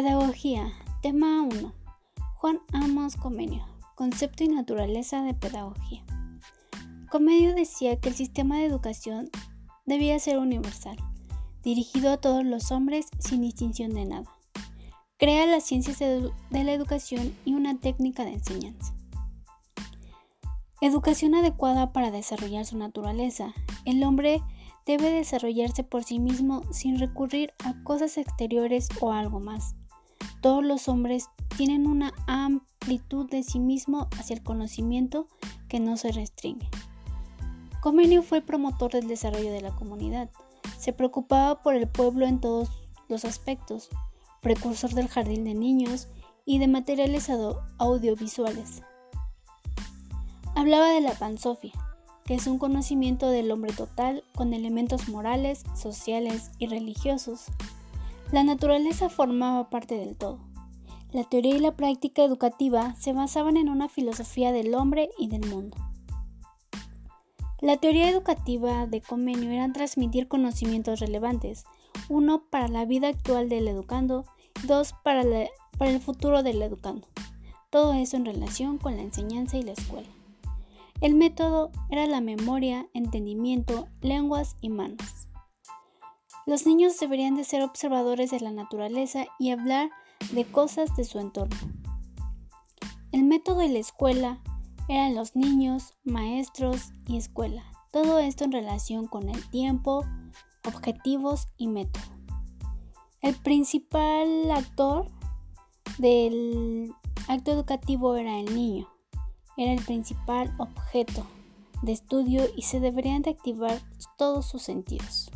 Pedagogía. Tema 1. Juan Amos Comenio. Concepto y naturaleza de pedagogía. Comenio decía que el sistema de educación debía ser universal, dirigido a todos los hombres sin distinción de nada. Crea las ciencias de, la educación y una técnica de enseñanza. Educación adecuada para desarrollar su naturaleza. El hombre debe desarrollarse por sí mismo sin recurrir a cosas exteriores o algo más. Todos los hombres tienen una amplitud de sí mismo hacia el conocimiento que no se restringe. Comenio fue promotor del desarrollo de la comunidad. Se preocupaba por el pueblo en todos los aspectos, precursor del jardín de niños y de materiales audiovisuales. Hablaba de la pansofia, que es un conocimiento del hombre total con elementos morales, sociales y religiosos. La naturaleza formaba parte del todo. La teoría y la práctica educativa se basaban en una filosofía del hombre y del mundo. La teoría educativa de Comenio era transmitir conocimientos relevantes, uno para la vida actual del educando dos para, para el futuro del educando. Todo eso en relación con la enseñanza y la escuela. El método era la memoria, entendimiento, lenguas y manos. Los niños deberían de ser observadores de la naturaleza y hablar de cosas de su entorno. El método y la escuela eran los niños, maestros y escuela. Todo esto en relación con el tiempo, objetivos y método. El principal actor del acto educativo era el niño era el principal objeto de estudio y se deberían de activar todos sus sentidos.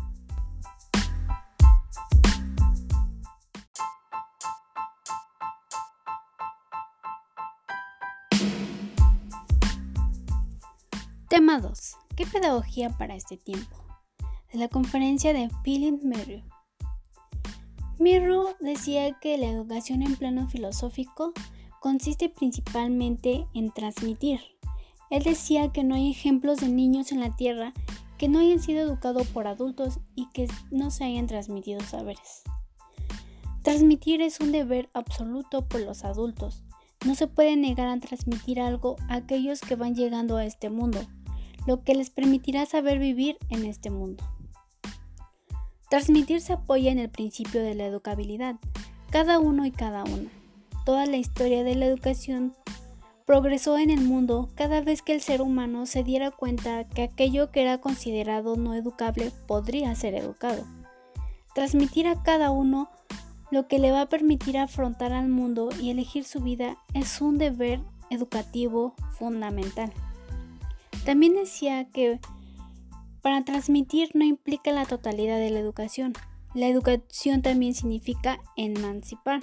Tema 2. ¿Qué pedagogía para este tiempo? De la conferencia de Philip Merrill. Mirro decía que la educación en plano filosófico consiste principalmente en transmitir. Él decía que no hay ejemplos de niños en la Tierra que no hayan sido educados por adultos y que no se hayan transmitido saberes. Transmitir es un deber absoluto por los adultos. No se puede negar a transmitir algo a aquellos que van llegando a este mundo, lo que les permitirá saber vivir en este mundo. Transmitir se apoya en el principio de la educabilidad, cada uno y cada una toda la historia de la educación progresó en el mundo cada vez que el ser humano se diera cuenta que aquello que era considerado no educable podría ser educado. Transmitir a cada uno lo que le va a permitir afrontar al mundo y elegir su vida es un deber educativo fundamental. También decía que para transmitir no implica la totalidad de la educación. La educación también significa emancipar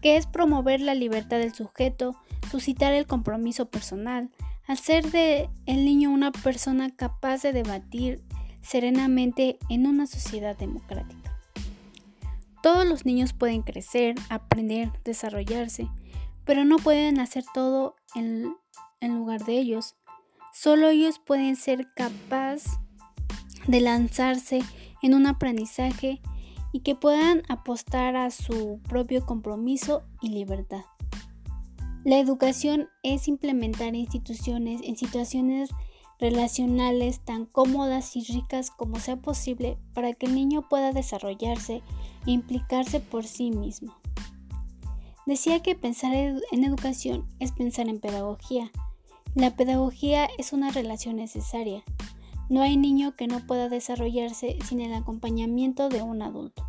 que es promover la libertad del sujeto, suscitar el compromiso personal, hacer de el niño una persona capaz de debatir serenamente en una sociedad democrática. Todos los niños pueden crecer, aprender, desarrollarse, pero no pueden hacer todo en, en lugar de ellos. Solo ellos pueden ser capaces de lanzarse en un aprendizaje y que puedan apostar a su propio compromiso y libertad. La educación es implementar instituciones en situaciones relacionales tan cómodas y ricas como sea posible para que el niño pueda desarrollarse e implicarse por sí mismo. Decía que pensar en educación es pensar en pedagogía. La pedagogía es una relación necesaria, no hay niño que no pueda desarrollarse sin el acompañamiento de un adulto.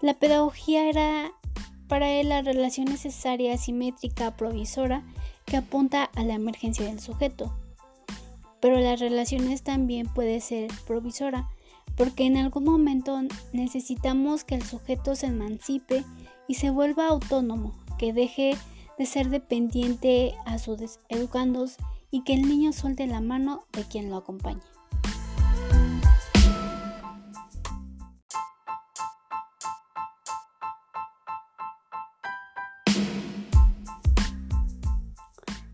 La pedagogía era para él la relación necesaria, simétrica, provisora, que apunta a la emergencia del sujeto. Pero las relaciones también puede ser provisora, porque en algún momento necesitamos que el sujeto se emancipe y se vuelva autónomo, que deje de ser dependiente a sus educandos y que el niño suelte la mano de quien lo acompaña.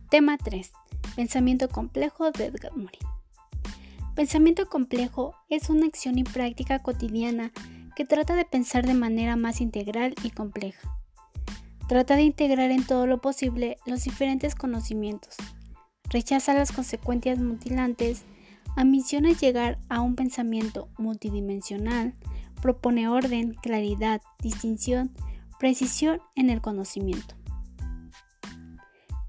Tema 3. Pensamiento complejo de Edgar Morin. Pensamiento complejo es una acción y práctica cotidiana que trata de pensar de manera más integral y compleja. Trata de integrar en todo lo posible los diferentes conocimientos. Rechaza las consecuencias mutilantes, ambiciona llegar a un pensamiento multidimensional, propone orden, claridad, distinción, precisión en el conocimiento.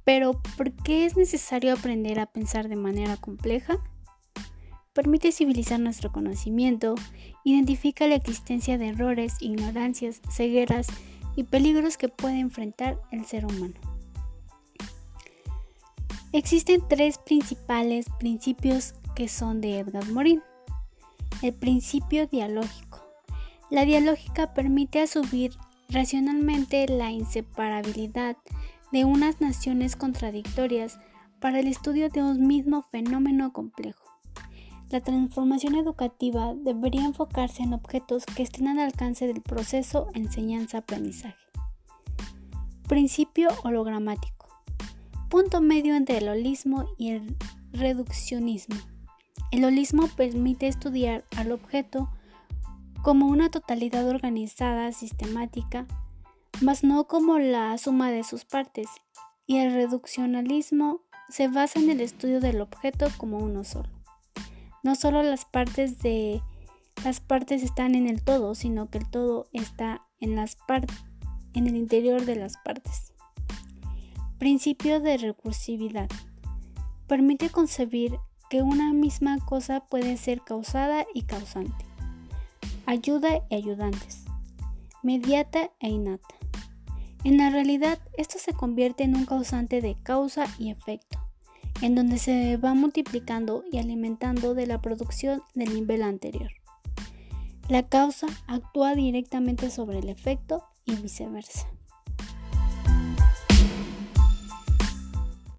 Pero, ¿por qué es necesario aprender a pensar de manera compleja? Permite civilizar nuestro conocimiento, identifica la existencia de errores, ignorancias, cegueras y peligros que puede enfrentar el ser humano. Existen tres principales principios que son de Edgar Morin. El principio dialógico. La dialógica permite asumir racionalmente la inseparabilidad de unas naciones contradictorias para el estudio de un mismo fenómeno complejo. La transformación educativa debería enfocarse en objetos que estén al alcance del proceso enseñanza-aprendizaje. Principio hologramático. Punto medio entre el holismo y el reduccionismo. El holismo permite estudiar al objeto como una totalidad organizada, sistemática, mas no como la suma de sus partes, y el reduccionalismo se basa en el estudio del objeto como uno solo. No solo las partes de las partes están en el todo, sino que el todo está en las partes en el interior de las partes. Principio de recursividad. Permite concebir que una misma cosa puede ser causada y causante. Ayuda y ayudantes. Mediata e innata. En la realidad, esto se convierte en un causante de causa y efecto en donde se va multiplicando y alimentando de la producción del nivel anterior. La causa actúa directamente sobre el efecto y viceversa.